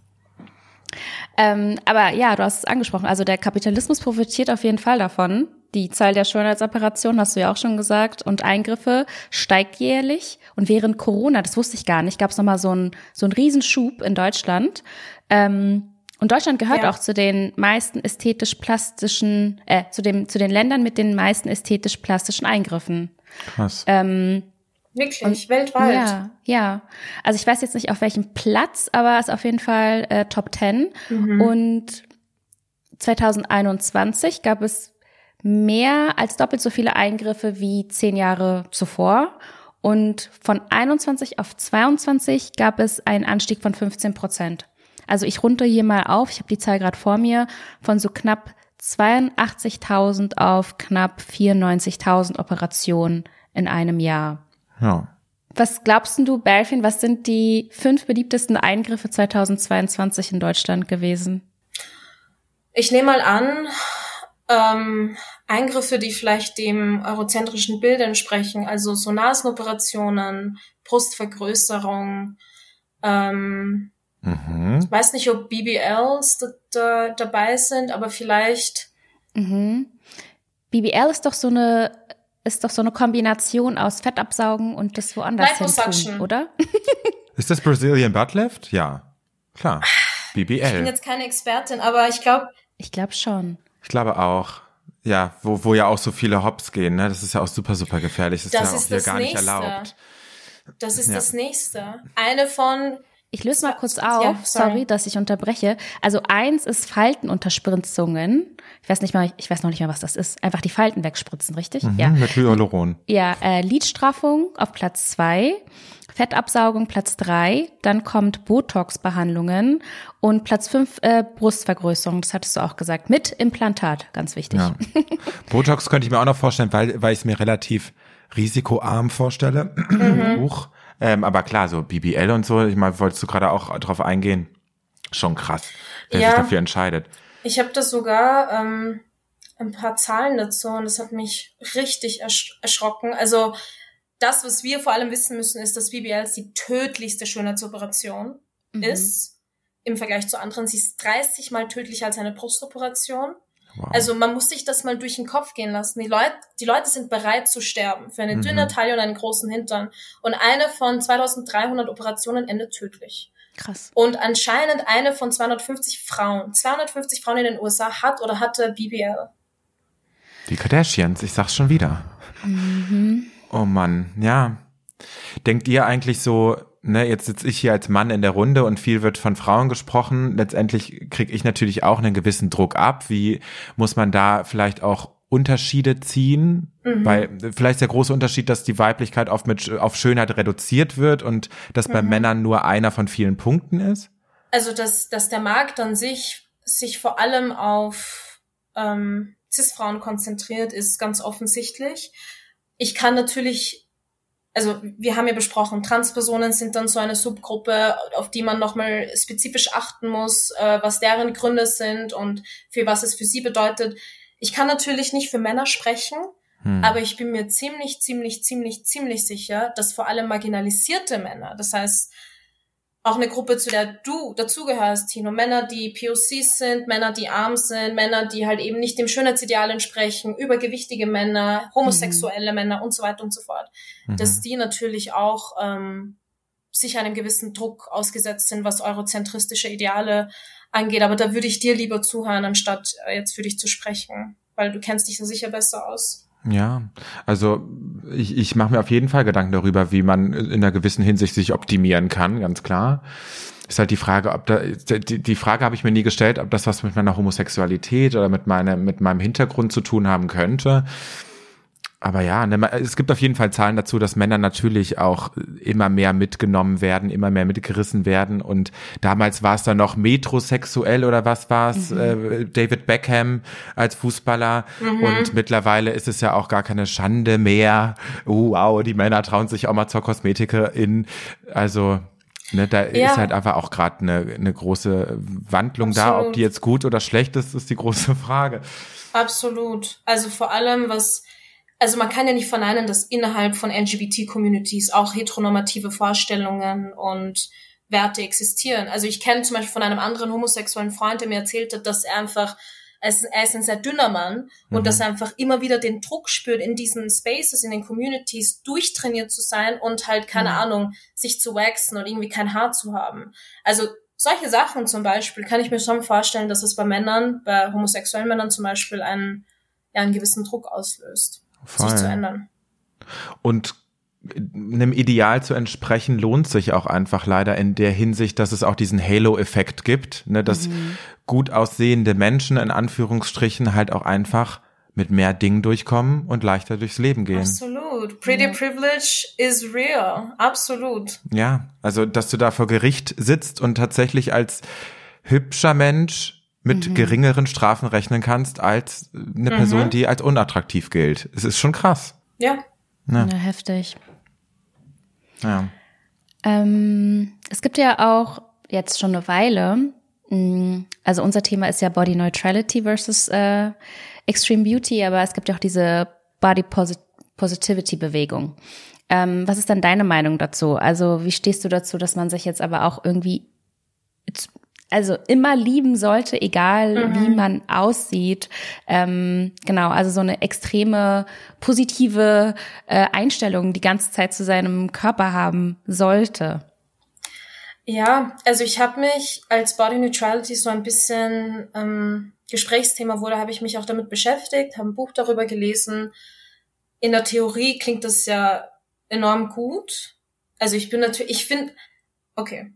Ähm, aber ja, du hast es angesprochen. Also der Kapitalismus profitiert auf jeden Fall davon. Die Zahl der Schönheitsoperationen, hast du ja auch schon gesagt, und Eingriffe steigt jährlich. Und während Corona, das wusste ich gar nicht, gab es nochmal so einen so einen Riesenschub in Deutschland. Ähm, und Deutschland gehört ja. auch zu den meisten ästhetisch-plastischen, äh, zu, dem, zu den Ländern mit den meisten ästhetisch-plastischen Eingriffen. Krass. Ähm, Wirklich, und, weltweit. Ja, ja. Also ich weiß jetzt nicht auf welchem Platz, aber es ist auf jeden Fall äh, Top 10. Mhm. Und 2021 gab es mehr als doppelt so viele Eingriffe wie zehn Jahre zuvor. Und von 21 auf 22 gab es einen Anstieg von 15 Prozent. Also ich runde hier mal auf, ich habe die Zahl gerade vor mir, von so knapp 82.000 auf knapp 94.000 Operationen in einem Jahr. Ja. Was glaubst du, Belfin, was sind die fünf beliebtesten Eingriffe 2022 in Deutschland gewesen? Ich nehme mal an, ähm, Eingriffe, die vielleicht dem eurozentrischen Bild entsprechen, also so Nasenoperationen, Brustvergrößerung, ähm, Mhm. Ich weiß nicht, ob BBLs da, da, dabei sind, aber vielleicht. Mhm. BBL ist doch so eine ist doch so eine Kombination aus Fettabsaugen und das woanders hin oder? ist das Brazilian Butt Lift? Ja, klar. BBL. Ich bin jetzt keine Expertin, aber ich glaube. Ich glaube schon. Ich glaube auch. Ja, wo, wo ja auch so viele Hops gehen, ne? Das ist ja auch super, super gefährlich. Das, das ist ja auch hier gar nächste. nicht erlaubt. Das ist ja. das nächste. Eine von ich löse mal kurz auf, ja, sorry. sorry. dass ich unterbreche. Also eins ist Faltenunterspritzungen. Ich weiß nicht mal, ich weiß noch nicht mal, was das ist. Einfach die Falten wegspritzen, richtig? Mhm, ja. Mit Hyaluron. Ja, äh, Lidstraffung auf Platz zwei, Fettabsaugung Platz drei, dann kommt Botox-Behandlungen und Platz fünf äh, Brustvergrößerung. Das hattest du auch gesagt. Mit Implantat, ganz wichtig. Ja. Botox könnte ich mir auch noch vorstellen, weil, weil ich es mir relativ risikoarm vorstelle. Mhm. Huch. Ähm, aber klar, so BBL und so, ich meine, wolltest du gerade auch drauf eingehen? Schon krass, wer ja, sich dafür entscheidet. Ich habe da sogar ähm, ein paar Zahlen dazu und das hat mich richtig ersch erschrocken. Also das, was wir vor allem wissen müssen, ist, dass BBL die tödlichste Schönheitsoperation mhm. ist. Im Vergleich zu anderen. Sie ist 30 mal tödlicher als eine Brustoperation. Wow. Also man muss sich das mal durch den Kopf gehen lassen. Die Leute, die Leute sind bereit zu sterben für eine mhm. dünne Taille und einen großen Hintern. Und eine von 2300 Operationen endet tödlich. Krass. Und anscheinend eine von 250 Frauen, 250 Frauen in den USA hat oder hatte BBL. Die Kardashians, ich sag's schon wieder. Mhm. Oh Mann, ja. Denkt ihr eigentlich so, ne, jetzt sitze ich hier als Mann in der Runde und viel wird von Frauen gesprochen. Letztendlich kriege ich natürlich auch einen gewissen Druck ab. Wie muss man da vielleicht auch Unterschiede ziehen? Mhm. Weil vielleicht der große Unterschied, dass die Weiblichkeit oft mit auf Schönheit reduziert wird und dass mhm. bei Männern nur einer von vielen Punkten ist. Also dass, dass der Markt an sich sich vor allem auf ähm, Cis-Frauen konzentriert, ist ganz offensichtlich. Ich kann natürlich also wir haben ja besprochen, Transpersonen sind dann so eine Subgruppe, auf die man nochmal spezifisch achten muss, äh, was deren Gründe sind und für was es für sie bedeutet. Ich kann natürlich nicht für Männer sprechen, hm. aber ich bin mir ziemlich, ziemlich, ziemlich, ziemlich sicher, dass vor allem marginalisierte Männer, das heißt auch eine Gruppe, zu der du dazugehörst, Tino. Männer, die POCs sind, Männer, die arm sind, Männer, die halt eben nicht dem Schönheitsideal entsprechen, übergewichtige Männer, homosexuelle mhm. Männer und so weiter und so fort. Mhm. Dass die natürlich auch ähm, sich einem gewissen Druck ausgesetzt sind, was eurozentristische Ideale angeht. Aber da würde ich dir lieber zuhören, anstatt äh, jetzt für dich zu sprechen, weil du kennst dich so sicher besser aus. Ja, also ich, ich mache mir auf jeden Fall Gedanken darüber, wie man in einer gewissen Hinsicht sich optimieren kann, ganz klar. Ist halt die Frage, ob da die, die Frage habe ich mir nie gestellt, ob das was mit meiner Homosexualität oder mit meinem mit meinem Hintergrund zu tun haben könnte. Aber ja, ne, es gibt auf jeden Fall Zahlen dazu, dass Männer natürlich auch immer mehr mitgenommen werden, immer mehr mitgerissen werden. Und damals war es dann noch metrosexuell oder was war es? Mhm. Äh, David Beckham als Fußballer. Mhm. Und mittlerweile ist es ja auch gar keine Schande mehr. Uh, wow, die Männer trauen sich auch mal zur Kosmetikerin. Also Ne, da ja. ist halt einfach auch gerade eine, eine große Wandlung Absolut. da. Ob die jetzt gut oder schlecht ist, ist die große Frage. Absolut. Also vor allem, was also man kann ja nicht verneinen, dass innerhalb von LGBT-Communities auch heteronormative Vorstellungen und Werte existieren. Also ich kenne zum Beispiel von einem anderen homosexuellen Freund, der mir erzählt hat, dass er einfach, er ist, ein sehr dünner Mann mhm. und dass er einfach immer wieder den Druck spürt, in diesen Spaces, in den Communities durchtrainiert zu sein und halt, keine mhm. Ahnung, sich zu waxen und irgendwie kein Haar zu haben. Also solche Sachen zum Beispiel kann ich mir schon vorstellen, dass es bei Männern, bei homosexuellen Männern zum Beispiel einen, ja, einen gewissen Druck auslöst. Voll. sich zu ändern. Und einem Ideal zu entsprechen lohnt sich auch einfach leider in der Hinsicht, dass es auch diesen Halo-Effekt gibt, ne, dass mhm. gut aussehende Menschen in Anführungsstrichen halt auch einfach mit mehr Dingen durchkommen und leichter durchs Leben gehen. Absolut. Pretty ja. privilege is real. Absolut. Ja, also dass du da vor Gericht sitzt und tatsächlich als hübscher Mensch mit mhm. geringeren Strafen rechnen kannst als eine mhm. Person, die als unattraktiv gilt. Es ist schon krass. Ja. Ja, ja heftig. Ja. Ähm, es gibt ja auch jetzt schon eine Weile, mm, also unser Thema ist ja Body Neutrality versus äh, Extreme Beauty, aber es gibt ja auch diese Body Posit Positivity Bewegung. Ähm, was ist dann deine Meinung dazu? Also wie stehst du dazu, dass man sich jetzt aber auch irgendwie also immer lieben sollte, egal mhm. wie man aussieht. Ähm, genau, also so eine extreme positive äh, Einstellung die ganze Zeit zu seinem Körper haben sollte. Ja, also ich habe mich als Body Neutrality so ein bisschen ähm, Gesprächsthema wurde, habe ich mich auch damit beschäftigt, habe ein Buch darüber gelesen. In der Theorie klingt das ja enorm gut. Also ich bin natürlich, ich finde, okay,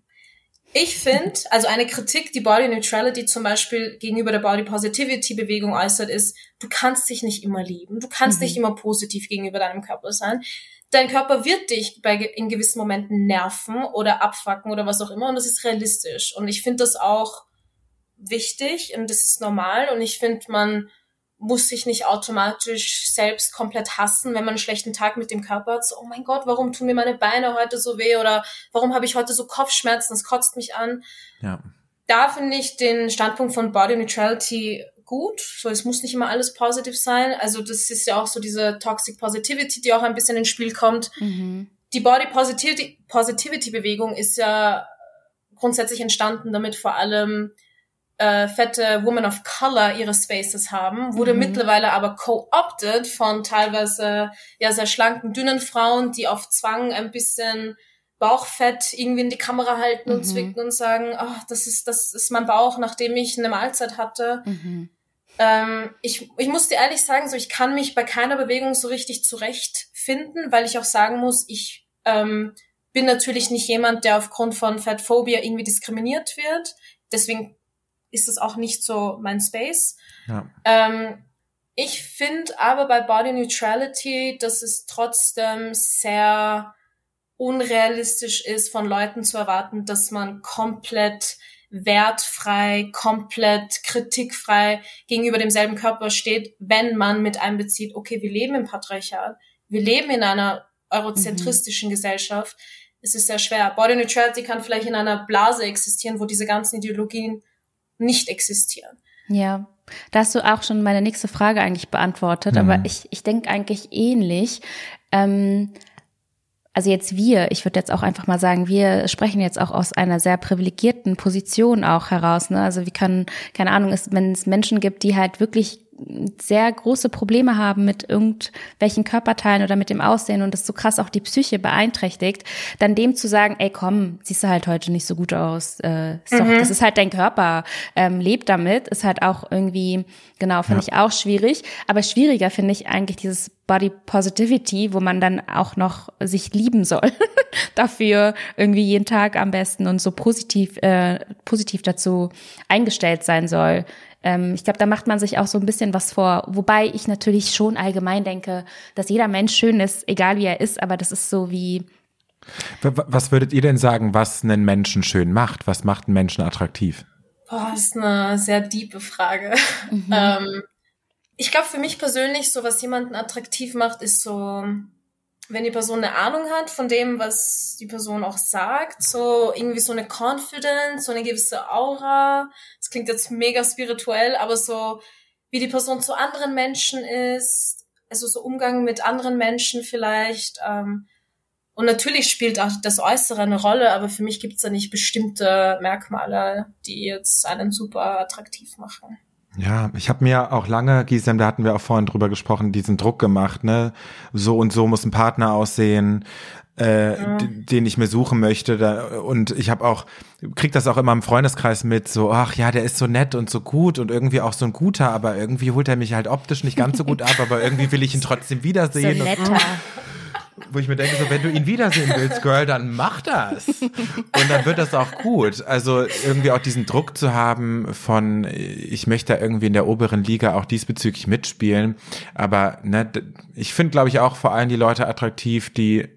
ich finde, also eine Kritik, die Body Neutrality zum Beispiel gegenüber der Body Positivity Bewegung äußert, ist, du kannst dich nicht immer lieben. Du kannst mhm. nicht immer positiv gegenüber deinem Körper sein. Dein Körper wird dich bei, in gewissen Momenten nerven oder abfacken oder was auch immer und das ist realistisch. Und ich finde das auch wichtig und das ist normal und ich finde, man muss sich nicht automatisch selbst komplett hassen, wenn man einen schlechten Tag mit dem Körper hat. So, oh mein Gott, warum tun mir meine Beine heute so weh oder warum habe ich heute so Kopfschmerzen, das kotzt mich an. Ja. Da finde ich den Standpunkt von Body Neutrality gut. So, es muss nicht immer alles positiv sein. Also das ist ja auch so diese Toxic Positivity, die auch ein bisschen ins Spiel kommt. Mhm. Die Body Positivity, Positivity Bewegung ist ja grundsätzlich entstanden, damit vor allem äh, fette Women of Color ihre Spaces haben, wurde mhm. mittlerweile aber co-opted von teilweise ja sehr schlanken, dünnen Frauen, die auf Zwang ein bisschen Bauchfett irgendwie in die Kamera halten mhm. und zwicken und sagen, oh, das ist, das ist mein Bauch, nachdem ich eine Mahlzeit hatte. Mhm. ähm, ich, ich muss dir ehrlich sagen, so ich kann mich bei keiner Bewegung so richtig zurechtfinden, weil ich auch sagen muss, ich ähm, bin natürlich nicht jemand, der aufgrund von Fatphobia irgendwie diskriminiert wird. Deswegen ist es auch nicht so mein Space. Ja. Ähm, ich finde aber bei Body Neutrality, dass es trotzdem sehr unrealistisch ist, von Leuten zu erwarten, dass man komplett wertfrei, komplett kritikfrei gegenüber demselben Körper steht, wenn man mit einbezieht, okay, wir leben im Patriarchat, wir leben in einer eurozentristischen mhm. Gesellschaft. Es ist sehr schwer. Body Neutrality kann vielleicht in einer Blase existieren, wo diese ganzen Ideologien nicht existieren. Ja, da hast du auch schon meine nächste Frage eigentlich beantwortet, mhm. aber ich, ich denke eigentlich ähnlich. Ähm, also jetzt wir, ich würde jetzt auch einfach mal sagen, wir sprechen jetzt auch aus einer sehr privilegierten Position auch heraus. Ne? Also wie kann, keine Ahnung, es, wenn es Menschen gibt, die halt wirklich sehr große Probleme haben mit irgendwelchen Körperteilen oder mit dem Aussehen und das so krass auch die Psyche beeinträchtigt, dann dem zu sagen, ey komm, siehst du halt heute nicht so gut aus, äh, ist doch, mhm. das ist halt dein Körper, ähm, lebt damit, ist halt auch irgendwie, genau, finde ja. ich auch schwierig. Aber schwieriger finde ich eigentlich dieses Body Positivity, wo man dann auch noch sich lieben soll, dafür irgendwie jeden Tag am besten und so positiv, äh, positiv dazu eingestellt sein soll ähm, ich glaube, da macht man sich auch so ein bisschen was vor. Wobei ich natürlich schon allgemein denke, dass jeder Mensch schön ist, egal wie er ist, aber das ist so wie. Was würdet ihr denn sagen, was einen Menschen schön macht? Was macht einen Menschen attraktiv? Boah, das ist eine sehr diepe Frage. Mhm. Ähm, ich glaube, für mich persönlich, so was jemanden attraktiv macht, ist so wenn die Person eine Ahnung hat von dem, was die Person auch sagt, so irgendwie so eine Confidence, so eine gewisse Aura. Das klingt jetzt mega spirituell, aber so wie die Person zu anderen Menschen ist, also so Umgang mit anderen Menschen vielleicht. Ähm, und natürlich spielt auch das Äußere eine Rolle, aber für mich gibt es da nicht bestimmte Merkmale, die jetzt einen super attraktiv machen. Ja, ich habe mir auch lange, Gisem, da hatten wir auch vorhin drüber gesprochen, diesen Druck gemacht, ne? So und so muss ein Partner aussehen, äh, ja. den ich mir suchen möchte. Da, und ich habe auch, krieg das auch immer im Freundeskreis mit, so, ach ja, der ist so nett und so gut und irgendwie auch so ein guter, aber irgendwie holt er mich halt optisch nicht ganz so gut ab, aber irgendwie will ich ihn trotzdem wiedersehen. So netter. Und, wo ich mir denke, so, wenn du ihn wiedersehen willst, Girl, dann mach das. Und dann wird das auch gut. Also irgendwie auch diesen Druck zu haben von, ich möchte irgendwie in der oberen Liga auch diesbezüglich mitspielen. Aber ne, ich finde, glaube ich, auch vor allem die Leute attraktiv, die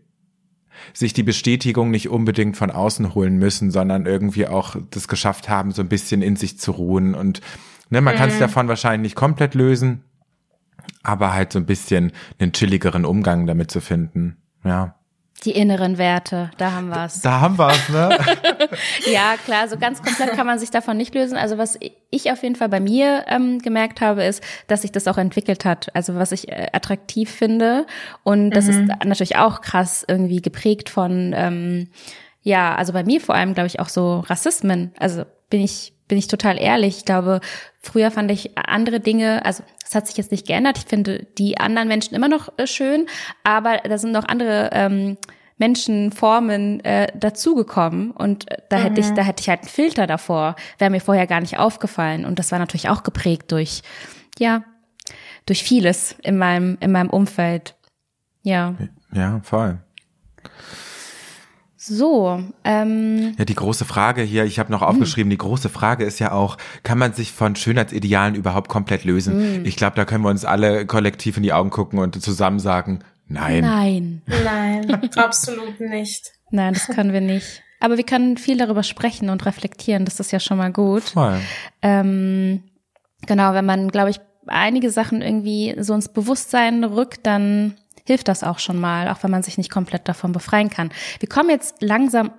sich die Bestätigung nicht unbedingt von außen holen müssen, sondern irgendwie auch das geschafft haben, so ein bisschen in sich zu ruhen. Und ne, man mhm. kann es davon wahrscheinlich nicht komplett lösen, aber halt so ein bisschen einen chilligeren Umgang damit zu finden. Ja. Die inneren Werte, da haben wir es. Da haben wir es, ne? ja, klar, so ganz komplett kann man sich davon nicht lösen. Also was ich auf jeden Fall bei mir ähm, gemerkt habe, ist, dass sich das auch entwickelt hat. Also was ich äh, attraktiv finde. Und das mhm. ist natürlich auch krass irgendwie geprägt von, ähm, ja, also bei mir vor allem, glaube ich, auch so Rassismen. Also bin ich bin ich total ehrlich. Ich glaube, früher fand ich andere Dinge, also es hat sich jetzt nicht geändert. Ich finde die anderen Menschen immer noch äh, schön, aber da sind noch andere ähm, Menschenformen äh, dazugekommen und äh, da mhm. hätte ich, mhm. da hätte ich halt einen Filter davor. Wäre mir vorher gar nicht aufgefallen und das war natürlich auch geprägt durch, ja, durch vieles in meinem in meinem Umfeld. Ja. Ja, voll. So. Ähm, ja, die große Frage hier, ich habe noch aufgeschrieben, die große Frage ist ja auch, kann man sich von Schönheitsidealen überhaupt komplett lösen? Mm. Ich glaube, da können wir uns alle kollektiv in die Augen gucken und zusammen sagen, nein. Nein. Nein, absolut nicht. Nein, das können wir nicht. Aber wir können viel darüber sprechen und reflektieren, das ist ja schon mal gut. Voll. Ähm, genau, wenn man, glaube ich, einige Sachen irgendwie so ins Bewusstsein rückt, dann hilft das auch schon mal, auch wenn man sich nicht komplett davon befreien kann. Wir kommen jetzt langsam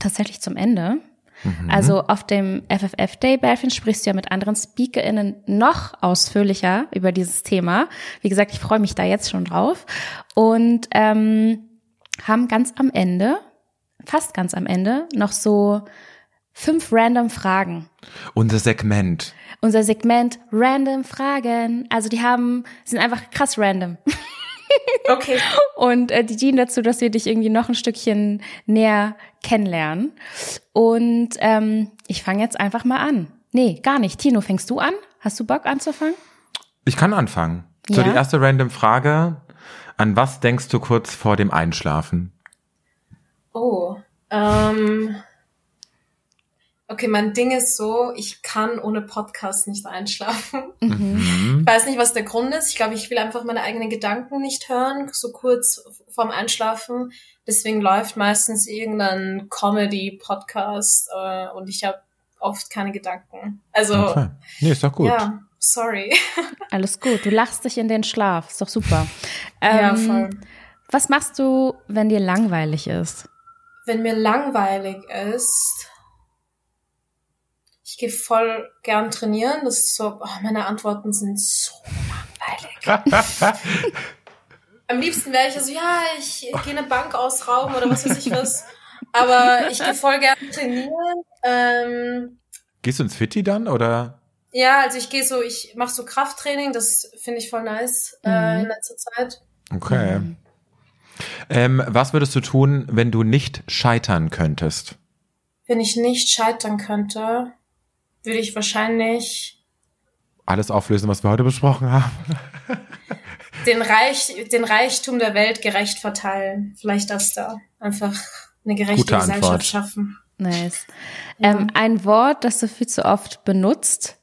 tatsächlich zum Ende. Mhm. Also auf dem FFF Day, Belfin, sprichst du ja mit anderen SpeakerInnen noch ausführlicher über dieses Thema. Wie gesagt, ich freue mich da jetzt schon drauf. Und ähm, haben ganz am Ende, fast ganz am Ende, noch so fünf random Fragen. Unser Segment. Unser Segment Random Fragen. Also die haben, sind einfach krass random. Okay. Und äh, die dienen dazu, dass wir dich irgendwie noch ein Stückchen näher kennenlernen. Und ähm, ich fange jetzt einfach mal an. Nee, gar nicht. Tino, fängst du an? Hast du Bock anzufangen? Ich kann anfangen. Ja? So, die erste random Frage. An was denkst du kurz vor dem Einschlafen? Oh, ähm, okay, mein Ding ist so, ich kann ohne Podcast nicht einschlafen. Mhm. Ich weiß nicht, was der Grund ist. Ich glaube, ich will einfach meine eigenen Gedanken nicht hören, so kurz vorm Einschlafen. Deswegen läuft meistens irgendein Comedy-Podcast äh, und ich habe oft keine Gedanken. Also, okay. nee, ist doch gut. Ja, sorry. Alles gut. Du lachst dich in den Schlaf. Ist doch super. Ähm, ja, voll. Was machst du, wenn dir langweilig ist? Wenn mir langweilig ist, ich gehe voll gern trainieren. Das ist so, oh, meine Antworten sind so langweilig. Am liebsten wäre ich so, also, ja, ich gehe eine Bank ausrauben oder was weiß ich was. Aber ich gehe voll gern trainieren. Ähm, Gehst du ins Fitti dann oder? Ja, also ich gehe so, ich mache so Krafttraining, das finde ich voll nice äh, mhm. äh, in letzter Zeit. Okay. Mhm. Ähm, was würdest du tun, wenn du nicht scheitern könntest? Wenn ich nicht scheitern könnte, würde ich wahrscheinlich alles auflösen, was wir heute besprochen haben. den, Reich, den Reichtum der Welt gerecht verteilen. Vielleicht das da. Einfach eine gerechte Gute Gesellschaft Antwort. schaffen. Nice. Ja. Ähm, ein Wort, das du viel zu oft benutzt,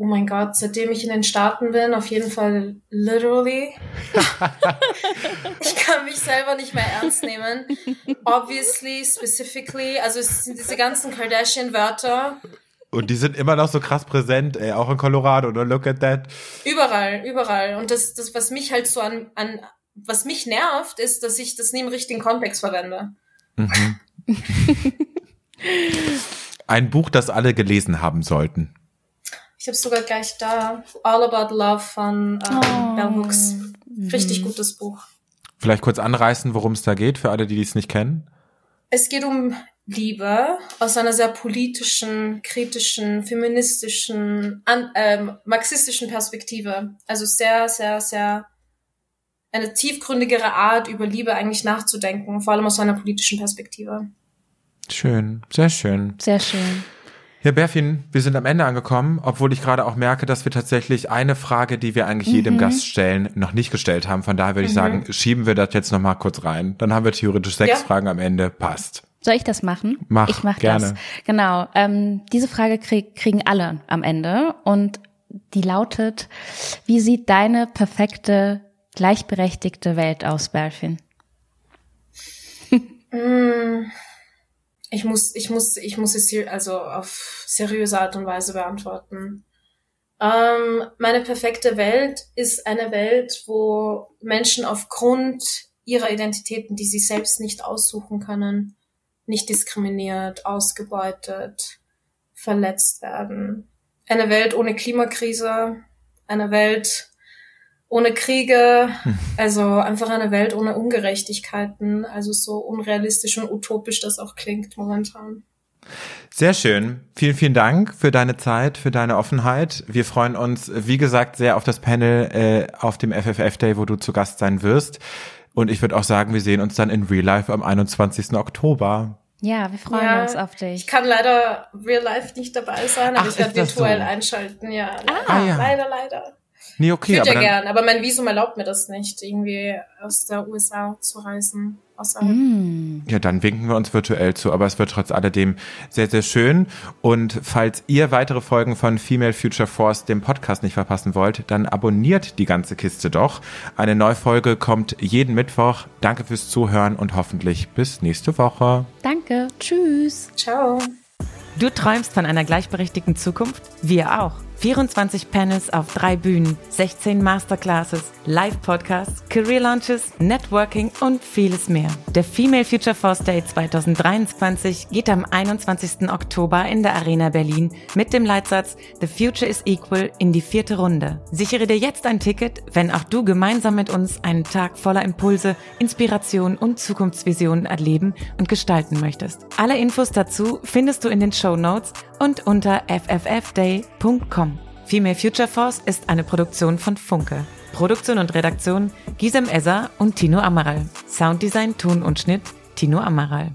Oh mein Gott, seitdem ich in den Staaten bin, auf jeden Fall literally. ich kann mich selber nicht mehr ernst nehmen. Obviously, specifically, also es sind diese ganzen Kardashian-Wörter. Und die sind immer noch so krass präsent, ey, auch in Colorado, oder? Look at that. Überall, überall. Und das, das, was mich halt so an, an, was mich nervt, ist, dass ich das nie im richtigen Kontext verwende. Mhm. Ein Buch, das alle gelesen haben sollten. Ich habe sogar gleich da. All About Love von ähm, oh. Bell Hooks. Richtig mhm. gutes Buch. Vielleicht kurz anreißen, worum es da geht, für alle, die es nicht kennen. Es geht um Liebe aus einer sehr politischen, kritischen, feministischen, an, ähm, marxistischen Perspektive. Also sehr, sehr, sehr eine tiefgründigere Art über Liebe eigentlich nachzudenken, vor allem aus einer politischen Perspektive. Schön, sehr schön. Sehr schön. Ja, Berfin, wir sind am Ende angekommen, obwohl ich gerade auch merke, dass wir tatsächlich eine Frage, die wir eigentlich mhm. jedem Gast stellen, noch nicht gestellt haben. Von daher würde ich mhm. sagen, schieben wir das jetzt noch mal kurz rein. Dann haben wir theoretisch sechs ja. Fragen am Ende. Passt. Soll ich das machen? Mach, ich mach gerne. das. Genau. Ähm, diese Frage krieg, kriegen alle am Ende und die lautet: Wie sieht deine perfekte gleichberechtigte Welt aus, Berfin? mm. Ich muss, ich muss, ich muss es also auf seriöse Art und Weise beantworten. Ähm, meine perfekte Welt ist eine Welt, wo Menschen aufgrund ihrer Identitäten, die sie selbst nicht aussuchen können, nicht diskriminiert, ausgebeutet, verletzt werden. Eine Welt ohne Klimakrise, eine Welt ohne Kriege, hm. also einfach eine Welt ohne Ungerechtigkeiten, also so unrealistisch und utopisch das auch klingt momentan. Sehr schön. Vielen, vielen Dank für deine Zeit, für deine Offenheit. Wir freuen uns, wie gesagt, sehr auf das Panel äh, auf dem FFF Day, wo du zu Gast sein wirst. Und ich würde auch sagen, wir sehen uns dann in Real Life am 21. Oktober. Ja, wir freuen ja, uns auf dich. Ich kann leider Real Life nicht dabei sein, aber Ach, ich werde virtuell so? einschalten. Ja, ah, ah, ja, leider, leider. Nee, okay. Ich würde ja gern, aber mein Visum erlaubt mir das nicht, irgendwie aus der USA zu reisen. Mm. Ja, dann winken wir uns virtuell zu, aber es wird trotz alledem sehr, sehr schön. Und falls ihr weitere Folgen von Female Future Force, dem Podcast, nicht verpassen wollt, dann abonniert die ganze Kiste doch. Eine neue Folge kommt jeden Mittwoch. Danke fürs Zuhören und hoffentlich bis nächste Woche. Danke. Tschüss. Ciao. Du träumst von einer gleichberechtigten Zukunft? Wir auch. 24 Panels auf drei Bühnen, 16 Masterclasses, Live-Podcasts, Career Launches, Networking und vieles mehr. Der Female Future Force Day 2023 geht am 21. Oktober in der Arena Berlin mit dem Leitsatz The Future is Equal in die vierte Runde. Sichere dir jetzt ein Ticket, wenn auch du gemeinsam mit uns einen Tag voller Impulse, Inspiration und Zukunftsvisionen erleben und gestalten möchtest. Alle Infos dazu findest du in den Show Notes und unter fffday.com. Female Future Force ist eine Produktion von Funke. Produktion und Redaktion Gisem Esser und Tino Amaral. Sounddesign, Ton und Schnitt Tino Amaral.